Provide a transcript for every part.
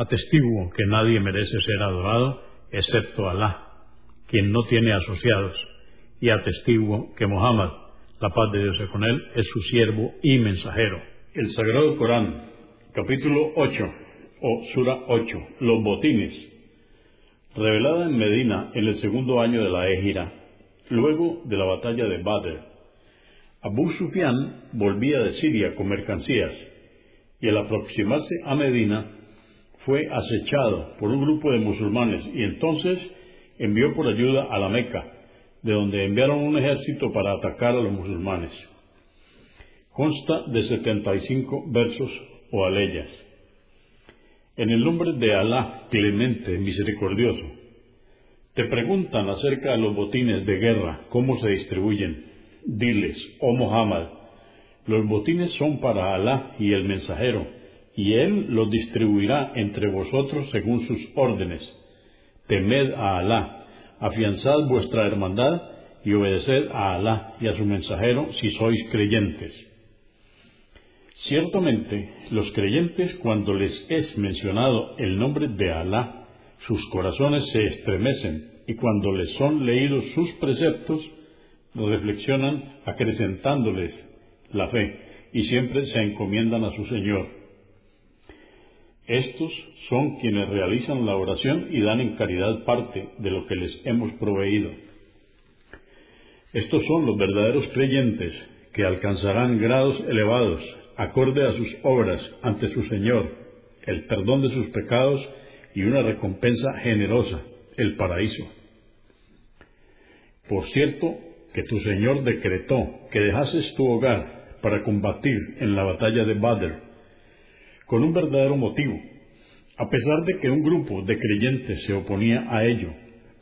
Atestiguo que nadie merece ser adorado excepto Alá, quien no tiene asociados, y atestiguo que Muhammad, la paz de Dios con él, es su siervo y mensajero. El Sagrado Corán, capítulo 8, o Sura 8, los botines, revelada en Medina en el segundo año de la Égira, luego de la batalla de Badr. Abu Sufyan volvía de Siria con mercancías, y al aproximarse a Medina, fue acechado por un grupo de musulmanes y entonces envió por ayuda a la Meca, de donde enviaron un ejército para atacar a los musulmanes. Consta de 75 versos o aleyas. En el nombre de Alá, clemente, misericordioso, te preguntan acerca de los botines de guerra, cómo se distribuyen. Diles, oh Muhammad, los botines son para Alá y el mensajero, y Él los distribuirá entre vosotros según sus órdenes. Temed a Alá, afianzad vuestra hermandad y obedeced a Alá y a su mensajero si sois creyentes. Ciertamente, los creyentes cuando les es mencionado el nombre de Alá, sus corazones se estremecen y cuando les son leídos sus preceptos, reflexionan acrecentándoles la fe y siempre se encomiendan a su Señor estos son quienes realizan la oración y dan en caridad parte de lo que les hemos proveído. Estos son los verdaderos creyentes que alcanzarán grados elevados, acorde a sus obras ante su Señor, el perdón de sus pecados y una recompensa generosa, el paraíso. Por cierto, que tu Señor decretó que dejases tu hogar para combatir en la batalla de Badr con un verdadero motivo, a pesar de que un grupo de creyentes se oponía a ello,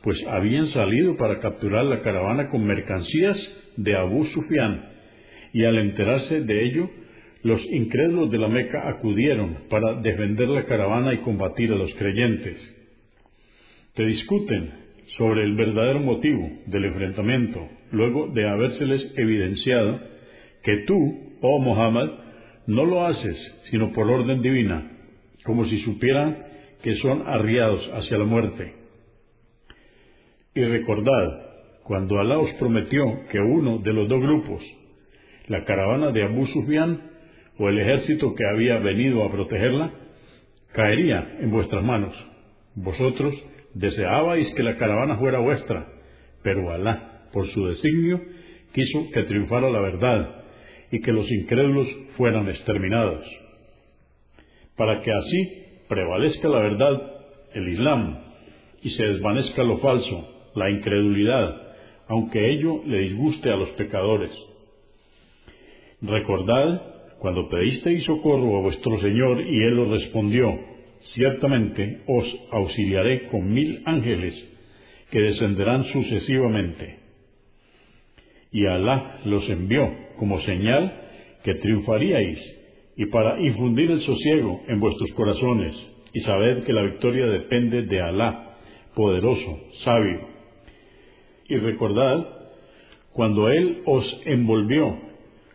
pues habían salido para capturar la caravana con mercancías de Abu Sufyan, y al enterarse de ello, los incrédulos de la Meca acudieron para defender la caravana y combatir a los creyentes. Te discuten sobre el verdadero motivo del enfrentamiento, luego de habérseles evidenciado que tú, oh Muhammad, no lo haces sino por orden divina, como si supieran que son arriados hacia la muerte. Y recordad, cuando Alá os prometió que uno de los dos grupos, la caravana de Abu Sufyan o el ejército que había venido a protegerla, caería en vuestras manos. Vosotros deseabais que la caravana fuera vuestra, pero Alá, por su designio, quiso que triunfara la verdad y que los incrédulos fueran exterminados, para que así prevalezca la verdad, el Islam, y se desvanezca lo falso, la incredulidad, aunque ello le disguste a los pecadores. Recordad cuando pedisteis socorro a vuestro Señor y Él os respondió, ciertamente os auxiliaré con mil ángeles que descenderán sucesivamente. Y Alá los envió como señal que triunfaríais y para infundir el sosiego en vuestros corazones y sabed que la victoria depende de Alá, poderoso, sabio. Y recordad cuando Él os envolvió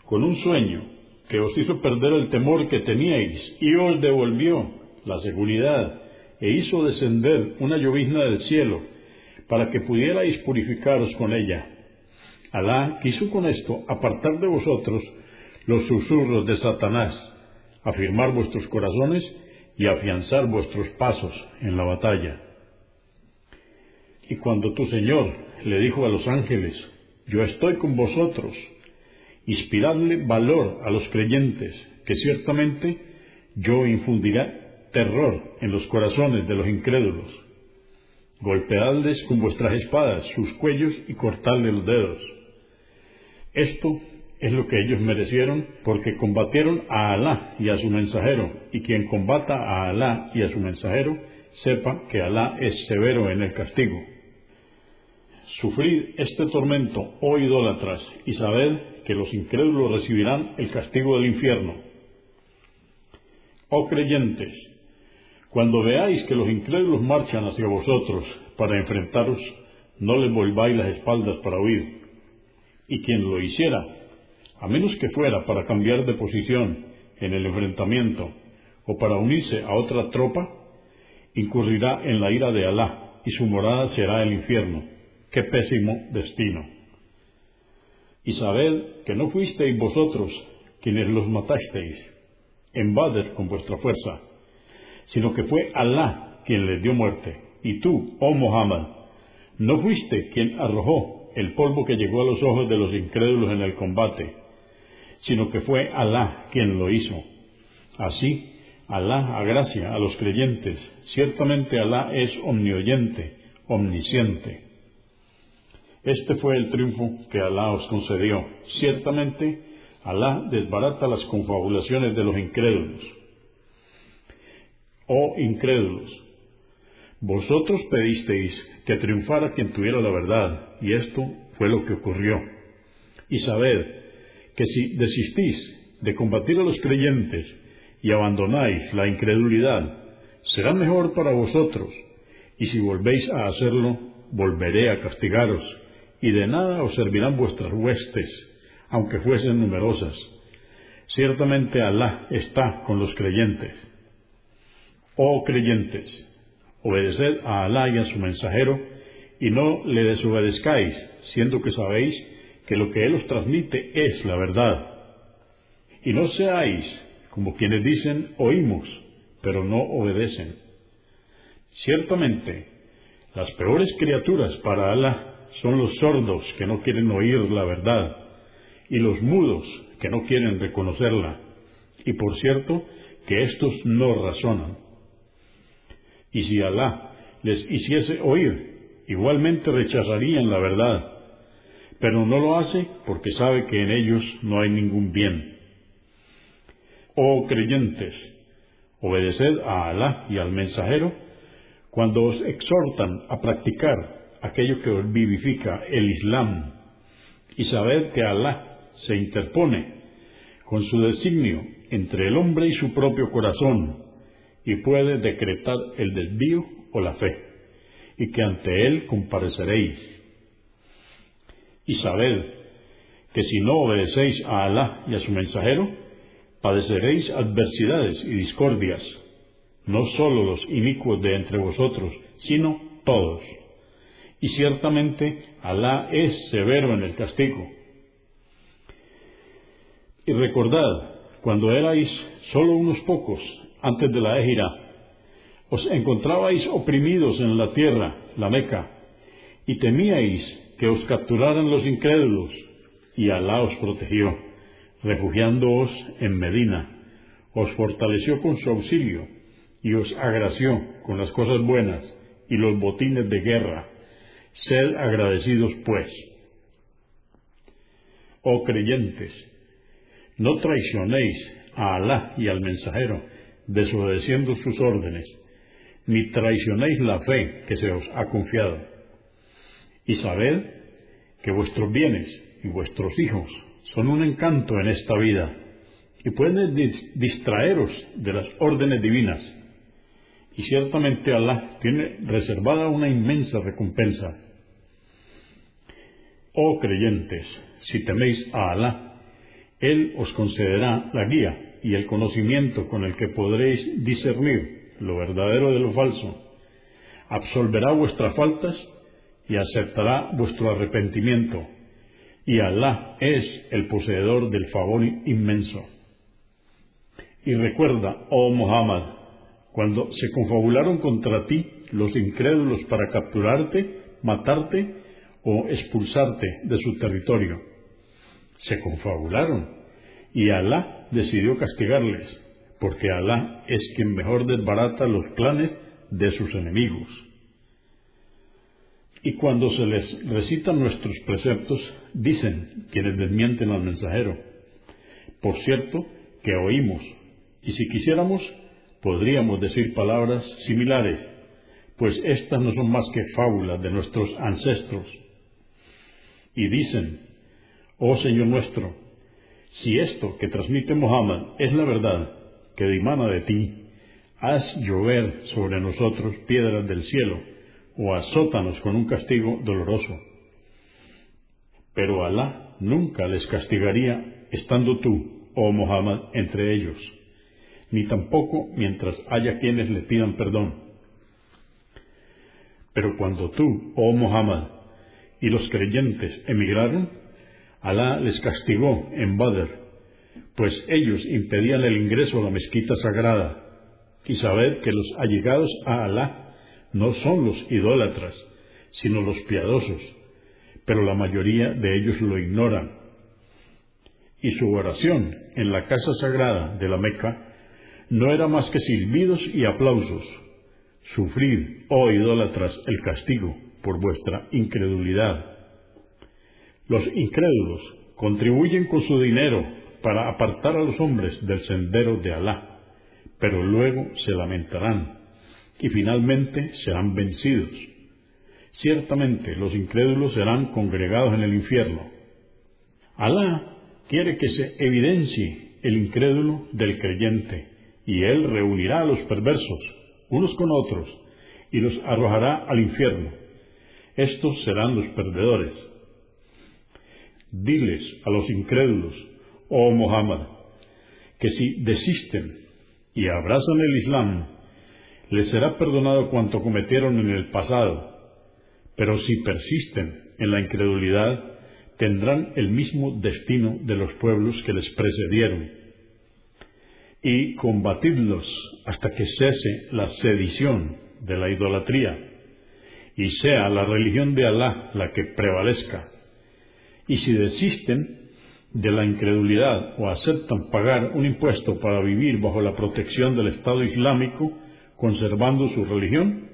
con un sueño que os hizo perder el temor que teníais y os devolvió la seguridad e hizo descender una llovizna del cielo para que pudierais purificaros con ella Alá quiso con esto apartar de vosotros los susurros de Satanás, afirmar vuestros corazones y afianzar vuestros pasos en la batalla. Y cuando tu Señor le dijo a los ángeles, yo estoy con vosotros, inspiradle valor a los creyentes, que ciertamente yo infundiré terror en los corazones de los incrédulos. Golpeadles con vuestras espadas sus cuellos y cortadle los dedos. Esto es lo que ellos merecieron porque combatieron a Alá y a su mensajero, y quien combata a Alá y a su mensajero, sepa que Alá es severo en el castigo. Sufrid este tormento, oh idólatras, y sabed que los incrédulos recibirán el castigo del infierno. Oh creyentes, cuando veáis que los incrédulos marchan hacia vosotros para enfrentaros, no les volváis las espaldas para huir. Y quien lo hiciera, a menos que fuera para cambiar de posición en el enfrentamiento o para unirse a otra tropa, incurrirá en la ira de Alá y su morada será el infierno. ¡Qué pésimo destino! Y sabed que no fuisteis vosotros quienes los matasteis en con vuestra fuerza, sino que fue Alá quien les dio muerte. Y tú, oh Muhammad, no fuiste quien arrojó el polvo que llegó a los ojos de los incrédulos en el combate, sino que fue Alá quien lo hizo. Así, Alá agracia a los creyentes. Ciertamente Alá es omnioyente, omnisciente. Este fue el triunfo que Alá os concedió. Ciertamente, Alá desbarata las confabulaciones de los incrédulos. Oh incrédulos, vosotros pedisteis que triunfara quien tuviera la verdad, y esto fue lo que ocurrió. Y sabed que si desistís de combatir a los creyentes y abandonáis la incredulidad, será mejor para vosotros, y si volvéis a hacerlo, volveré a castigaros, y de nada os servirán vuestras huestes, aunque fuesen numerosas. Ciertamente Alá está con los creyentes. Oh creyentes, obedeced a Alá y a su mensajero, y no le desobedezcáis, siendo que sabéis que lo que Él os transmite es la verdad. Y no seáis como quienes dicen oímos, pero no obedecen. Ciertamente, las peores criaturas para Alá son los sordos que no quieren oír la verdad y los mudos que no quieren reconocerla. Y por cierto, que éstos no razonan. Y si Alá les hiciese oír, igualmente rechazarían la verdad, pero no lo hace porque sabe que en ellos no hay ningún bien. Oh creyentes, obedeced a Alá y al mensajero cuando os exhortan a practicar aquello que os vivifica el Islam, y sabed que Alá se interpone con su designio entre el hombre y su propio corazón, y puede decretar el desvío o la fe, y que ante él compareceréis. Y sabed que si no obedecéis a Alá y a su mensajero, padeceréis adversidades y discordias, no sólo los inicuos de entre vosotros, sino todos. Y ciertamente Alá es severo en el castigo. Y recordad, cuando erais solo unos pocos antes de la égira, os encontrabais oprimidos en la tierra, la Meca, y temíais que os capturaran los incrédulos, y Alá os protegió refugiándoos en Medina, os fortaleció con su auxilio y os agració con las cosas buenas y los botines de guerra. Sed agradecidos, pues. Oh creyentes, no traicionéis a Alá y al mensajero, desobedeciendo sus órdenes, ni traicionéis la fe que se os ha confiado. Y sabed que vuestros bienes y vuestros hijos son un encanto en esta vida y pueden distraeros de las órdenes divinas. Y ciertamente Allah tiene reservada una inmensa recompensa. Oh creyentes, si teméis a Alá, Él os concederá la guía y el conocimiento con el que podréis discernir lo verdadero de lo falso. Absolverá vuestras faltas y aceptará vuestro arrepentimiento y Alá es el poseedor del favor inmenso. Y recuerda, oh Muhammad, cuando se confabularon contra ti los incrédulos para capturarte, matarte o expulsarte de su territorio. Se confabularon y Alá decidió castigarles, porque Alá es quien mejor desbarata los planes de sus enemigos. Y cuando se les recitan nuestros preceptos, dicen quienes desmienten al mensajero, por cierto que oímos, y si quisiéramos, podríamos decir palabras similares, pues estas no son más que fábulas de nuestros ancestros. Y dicen, oh Señor nuestro, si esto que transmite Muhammad es la verdad que dimana de ti, haz llover sobre nosotros piedras del cielo, o azótanos con un castigo doloroso. Pero Alá nunca les castigaría estando tú, oh Muhammad, entre ellos, ni tampoco mientras haya quienes le pidan perdón. Pero cuando tú, oh Muhammad, y los creyentes emigraron, Alá les castigó en Badr, pues ellos impedían el ingreso a la mezquita sagrada, y sabed que los allegados a Alá no son los idólatras, sino los piadosos, pero la mayoría de ellos lo ignoran. Y su oración en la casa sagrada de la Meca no era más que silbidos y aplausos. Sufrid, oh idólatras, el castigo por vuestra incredulidad. Los incrédulos contribuyen con su dinero para apartar a los hombres del sendero de Alá, pero luego se lamentarán y finalmente serán vencidos. Ciertamente los incrédulos serán congregados en el infierno. Alá quiere que se evidencie el incrédulo del creyente, y él reunirá a los perversos, unos con otros, y los arrojará al infierno. Estos serán los perdedores. Diles a los incrédulos, oh Muhammad, que si desisten y abrazan el Islam, les será perdonado cuanto cometieron en el pasado, pero si persisten en la incredulidad, tendrán el mismo destino de los pueblos que les precedieron. Y combatidlos hasta que cese la sedición de la idolatría, y sea la religión de Alá la que prevalezca. Y si desisten de la incredulidad o aceptan pagar un impuesto para vivir bajo la protección del Estado Islámico, conservando su religión,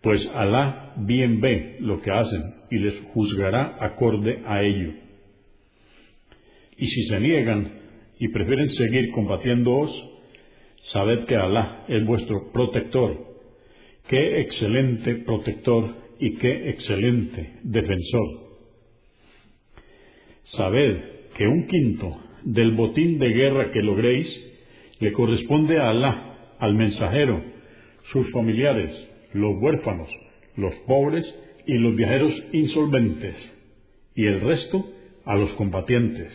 pues Alá bien ve lo que hacen y les juzgará acorde a ello. Y si se niegan y prefieren seguir combatiéndoos, sabed que Alá es vuestro protector. Qué excelente protector y qué excelente defensor. Sabed que un quinto del botín de guerra que logréis le corresponde a Alá, al mensajero, sus familiares, los huérfanos, los pobres y los viajeros insolventes, y el resto a los combatientes.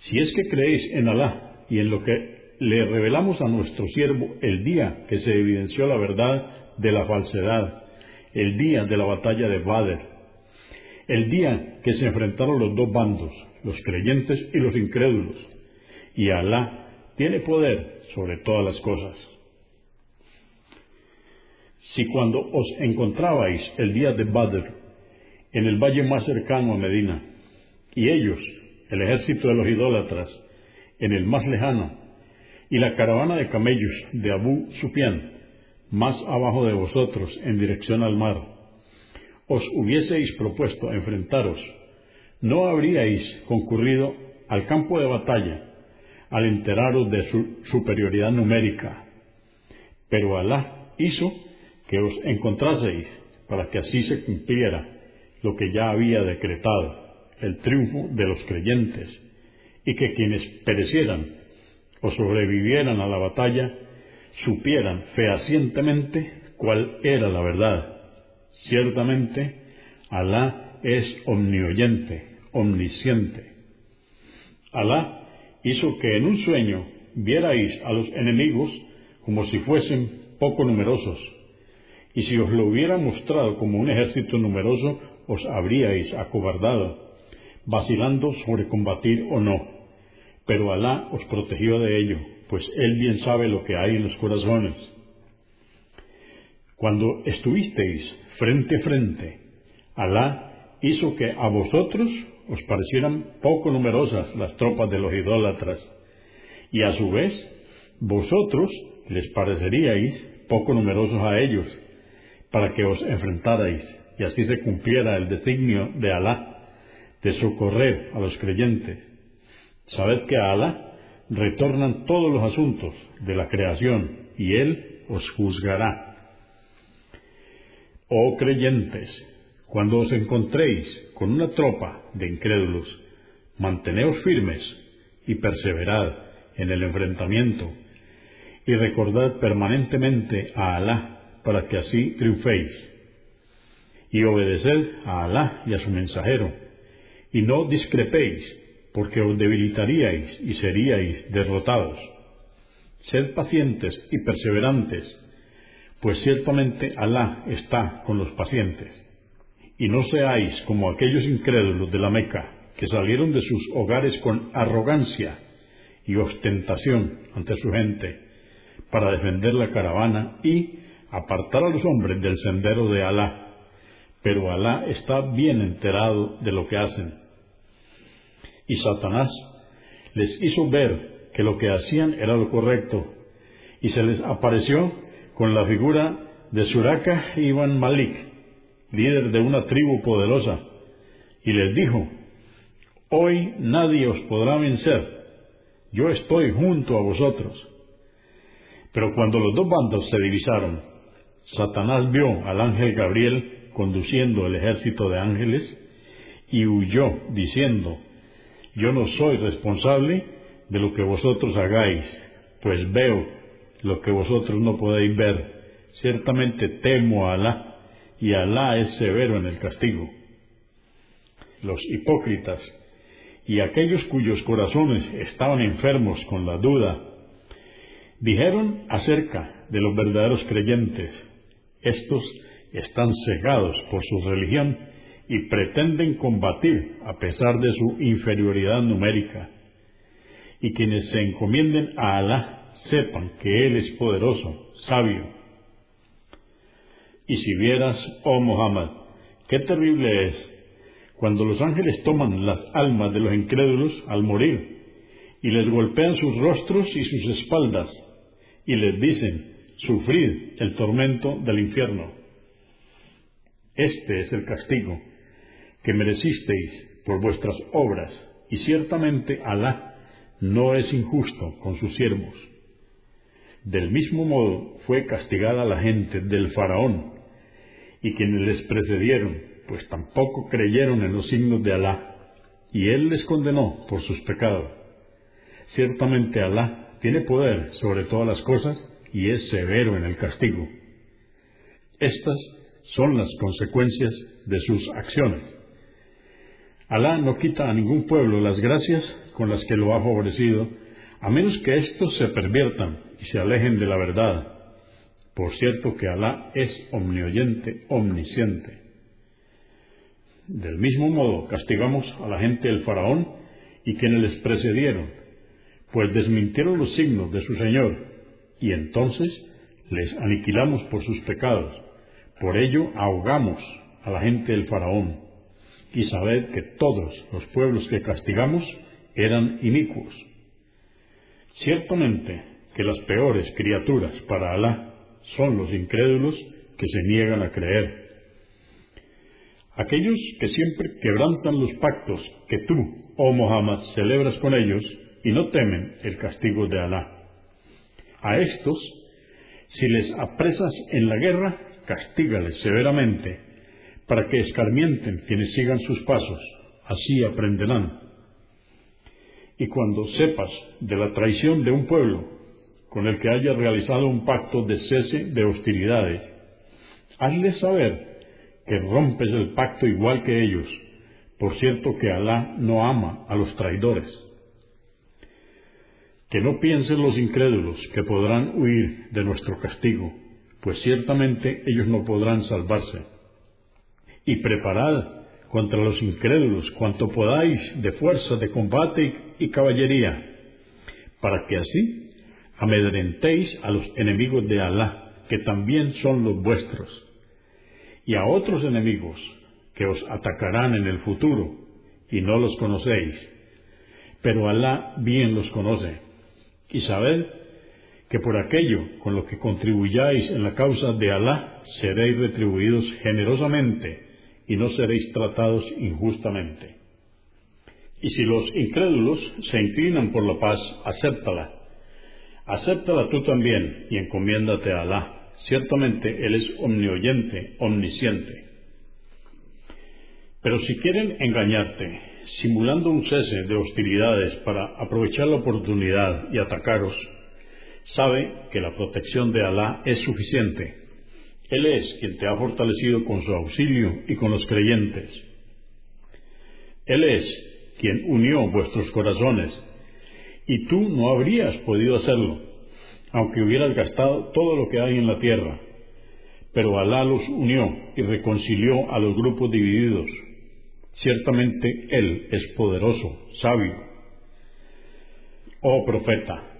Si es que creéis en Alá y en lo que le revelamos a nuestro siervo el día que se evidenció la verdad de la falsedad, el día de la batalla de Badr, el día que se enfrentaron los dos bandos, los creyentes y los incrédulos, y Alá tiene poder sobre todas las cosas. Si cuando os encontrabais el día de Badr en el valle más cercano a Medina, y ellos, el ejército de los idólatras, en el más lejano, y la caravana de camellos de Abu Sufyan, más abajo de vosotros, en dirección al mar, os hubieseis propuesto enfrentaros, no habríais concurrido al campo de batalla al enteraros de su superioridad numérica. Pero Alá hizo que os encontraseis para que así se cumpliera lo que ya había decretado, el triunfo de los creyentes, y que quienes perecieran o sobrevivieran a la batalla supieran fehacientemente cuál era la verdad. Ciertamente, Alá es omnioyente, omnisciente. Alá hizo que en un sueño vierais a los enemigos como si fuesen poco numerosos, y si os lo hubiera mostrado como un ejército numeroso, os habríais acobardado, vacilando sobre combatir o no. Pero Alá os protegió de ello, pues Él bien sabe lo que hay en los corazones. Cuando estuvisteis frente a frente, Alá hizo que a vosotros os parecieran poco numerosas las tropas de los idólatras, y a su vez vosotros les pareceríais poco numerosos a ellos, para que os enfrentarais, y así se cumpliera el designio de Alá de socorrer a los creyentes. Sabed que a Alá retornan todos los asuntos de la creación, y Él os juzgará. Oh creyentes, cuando os encontréis con una tropa de incrédulos, manteneos firmes y perseverad en el enfrentamiento, y recordad permanentemente a Alá para que así triunféis, y obedeced a Alá y a su mensajero, y no discrepéis, porque os debilitaríais y seríais derrotados. Sed pacientes y perseverantes, pues ciertamente Alá está con los pacientes. Y no seáis como aquellos incrédulos de la Meca, que salieron de sus hogares con arrogancia y ostentación ante su gente, para defender la caravana y apartar a los hombres del sendero de Alá. Pero Alá está bien enterado de lo que hacen. Y Satanás les hizo ver que lo que hacían era lo correcto, y se les apareció con la figura de Suraka Ibn Malik, líder de una tribu poderosa, y les dijo, Hoy nadie os podrá vencer, yo estoy junto a vosotros. Pero cuando los dos bandos se divisaron, Satanás vio al ángel Gabriel conduciendo el ejército de ángeles y huyó diciendo, yo no soy responsable de lo que vosotros hagáis, pues veo lo que vosotros no podéis ver. Ciertamente temo a Alá, y Alá es severo en el castigo. Los hipócritas y aquellos cuyos corazones estaban enfermos con la duda, dijeron acerca de los verdaderos creyentes, estos están cegados por su religión y pretenden combatir a pesar de su inferioridad numérica. Y quienes se encomienden a Alá sepan que Él es poderoso, sabio. Y si vieras, oh Muhammad, qué terrible es cuando los ángeles toman las almas de los incrédulos al morir y les golpean sus rostros y sus espaldas y les dicen, sufrid el tormento del infierno. Este es el castigo que merecisteis por vuestras obras, y ciertamente Alá no es injusto con sus siervos. Del mismo modo fue castigada la gente del faraón, y quienes les precedieron, pues tampoco creyeron en los signos de Alá, y él les condenó por sus pecados. Ciertamente Alá tiene poder sobre todas las cosas y es severo en el castigo. Estas son las consecuencias de sus acciones. Alá no quita a ningún pueblo las gracias con las que lo ha favorecido, a menos que éstos se perviertan y se alejen de la verdad. Por cierto que Alá es omnioyente, omnisciente. Del mismo modo castigamos a la gente del faraón y quienes les precedieron, pues desmintieron los signos de su Señor, y entonces les aniquilamos por sus pecados. Por ello ahogamos a la gente del faraón y sabed que todos los pueblos que castigamos eran inicuos. Ciertamente que las peores criaturas para Alá son los incrédulos que se niegan a creer. Aquellos que siempre quebrantan los pactos que tú, oh Muhammad, celebras con ellos y no temen el castigo de Alá. A estos, si les apresas en la guerra, castígales severamente para que escarmienten quienes sigan sus pasos, así aprenderán. Y cuando sepas de la traición de un pueblo con el que haya realizado un pacto de cese de hostilidades, hazles saber que rompes el pacto igual que ellos. Por cierto que Alá no ama a los traidores. Que no piensen los incrédulos que podrán huir de nuestro castigo, pues ciertamente ellos no podrán salvarse y preparad contra los incrédulos cuanto podáis de fuerza de combate y caballería, para que así amedrentéis a los enemigos de Alá, que también son los vuestros, y a otros enemigos que os atacarán en el futuro, y no los conocéis, pero Alá bien los conoce. Y sabed que por aquello con lo que contribuyáis en la causa de Alá seréis retribuidos generosamente y no seréis tratados injustamente. Y si los incrédulos se inclinan por la paz, acéptala. Acéptala tú también y encomiéndate a Alá. Ciertamente Él es omnioyente, omnisciente. Pero si quieren engañarte, simulando un cese de hostilidades para aprovechar la oportunidad y atacaros, sabe que la protección de Alá es suficiente. Él es quien te ha fortalecido con su auxilio y con los creyentes. Él es quien unió vuestros corazones, y tú no habrías podido hacerlo, aunque hubieras gastado todo lo que hay en la tierra. Pero Alá los unió y reconcilió a los grupos divididos. Ciertamente Él es poderoso, sabio. Oh profeta,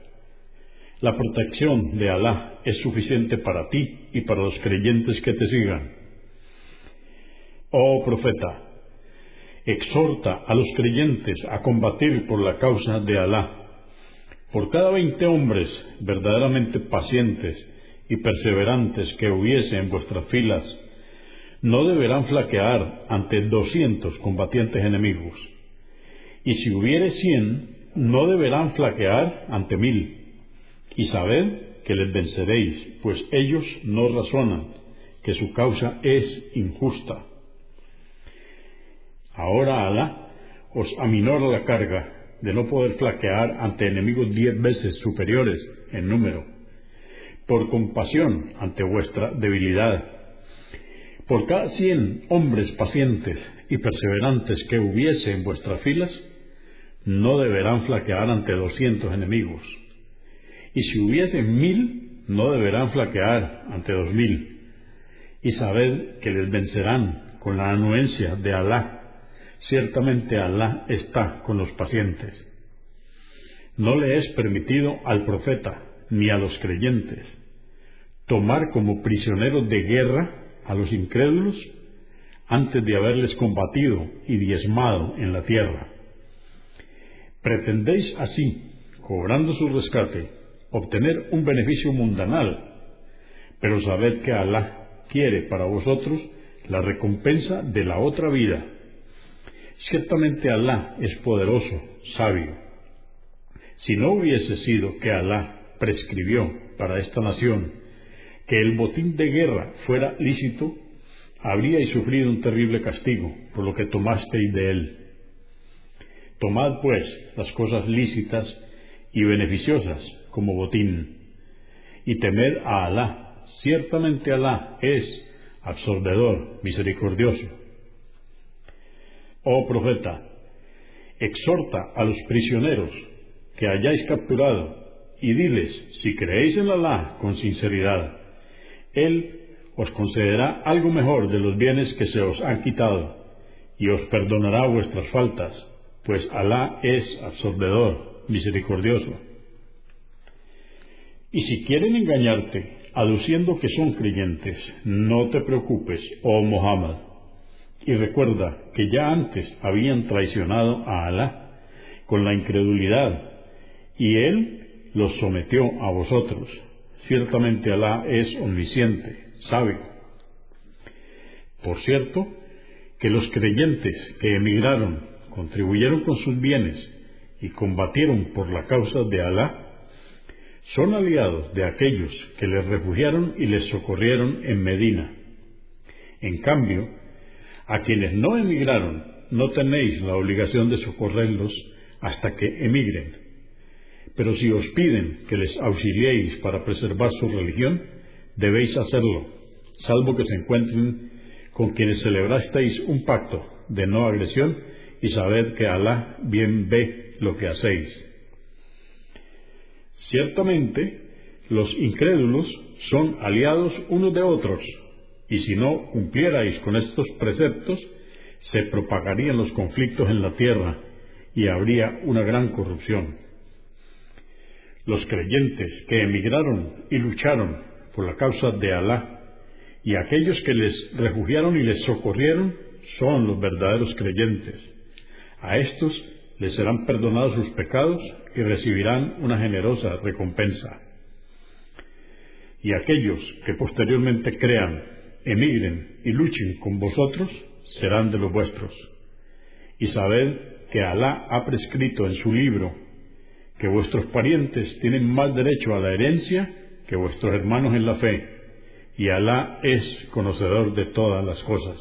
la protección de Alá es suficiente para ti y para los creyentes que te sigan. Oh profeta, exhorta a los creyentes a combatir por la causa de Alá. Por cada veinte hombres verdaderamente pacientes y perseverantes que hubiese en vuestras filas, no deberán flaquear ante doscientos combatientes enemigos. Y si hubiere cien, no deberán flaquear ante mil y sabed que les venceréis, pues ellos no razonan, que su causa es injusta. Ahora Alá os aminora la carga de no poder flaquear ante enemigos diez veces superiores en número, por compasión ante vuestra debilidad. Por cada cien hombres pacientes y perseverantes que hubiese en vuestras filas, no deberán flaquear ante doscientos enemigos y si hubiesen mil, no deberán flaquear ante dos mil. Y sabed que les vencerán con la anuencia de Alá. Ciertamente Alá está con los pacientes. No le es permitido al profeta ni a los creyentes tomar como prisioneros de guerra a los incrédulos antes de haberles combatido y diezmado en la tierra. Pretendéis así, cobrando su rescate, obtener un beneficio mundanal, pero sabed que Alá quiere para vosotros la recompensa de la otra vida. Ciertamente Alá es poderoso, sabio. Si no hubiese sido que Alá prescribió para esta nación que el botín de guerra fuera lícito, habríais sufrido un terrible castigo por lo que tomasteis de él. Tomad, pues, las cosas lícitas y beneficiosas como botín. Y temed a Alá, ciertamente Alá es absorbedor, misericordioso. Oh profeta, exhorta a los prisioneros que hayáis capturado y diles, si creéis en Alá con sinceridad, Él os concederá algo mejor de los bienes que se os han quitado y os perdonará vuestras faltas, pues Alá es absorbedor, misericordioso. Y si quieren engañarte, aduciendo que son creyentes, no te preocupes, oh Muhammad. Y recuerda que ya antes habían traicionado a Alá con la incredulidad, y Él los sometió a vosotros. Ciertamente Alá es omnisciente, sabe. Por cierto, que los creyentes que emigraron, contribuyeron con sus bienes y combatieron por la causa de Alá, son aliados de aquellos que les refugiaron y les socorrieron en Medina. En cambio, a quienes no emigraron, no tenéis la obligación de socorrerlos hasta que emigren. Pero si os piden que les auxiliéis para preservar su religión, debéis hacerlo, salvo que se encuentren con quienes celebrasteis un pacto de no agresión y sabed que Alá bien ve lo que hacéis. Ciertamente, los incrédulos son aliados unos de otros, y si no cumplierais con estos preceptos, se propagarían los conflictos en la tierra y habría una gran corrupción. Los creyentes que emigraron y lucharon por la causa de Alá, y aquellos que les refugiaron y les socorrieron son los verdaderos creyentes. A estos les serán perdonados sus pecados y recibirán una generosa recompensa. Y aquellos que posteriormente crean, emigren y luchen con vosotros serán de los vuestros. Y sabed que Alá ha prescrito en su libro que vuestros parientes tienen más derecho a la herencia que vuestros hermanos en la fe, y Alá es conocedor de todas las cosas.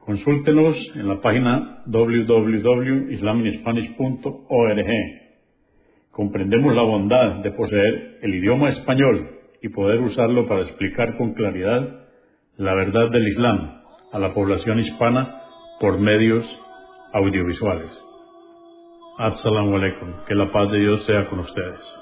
Consúltenos en la página www.islamispanish.org. Comprendemos la bondad de poseer el idioma español y poder usarlo para explicar con claridad la verdad del Islam a la población hispana por medios audiovisuales. Assalamu alaikum. Que la paz de Dios sea con ustedes.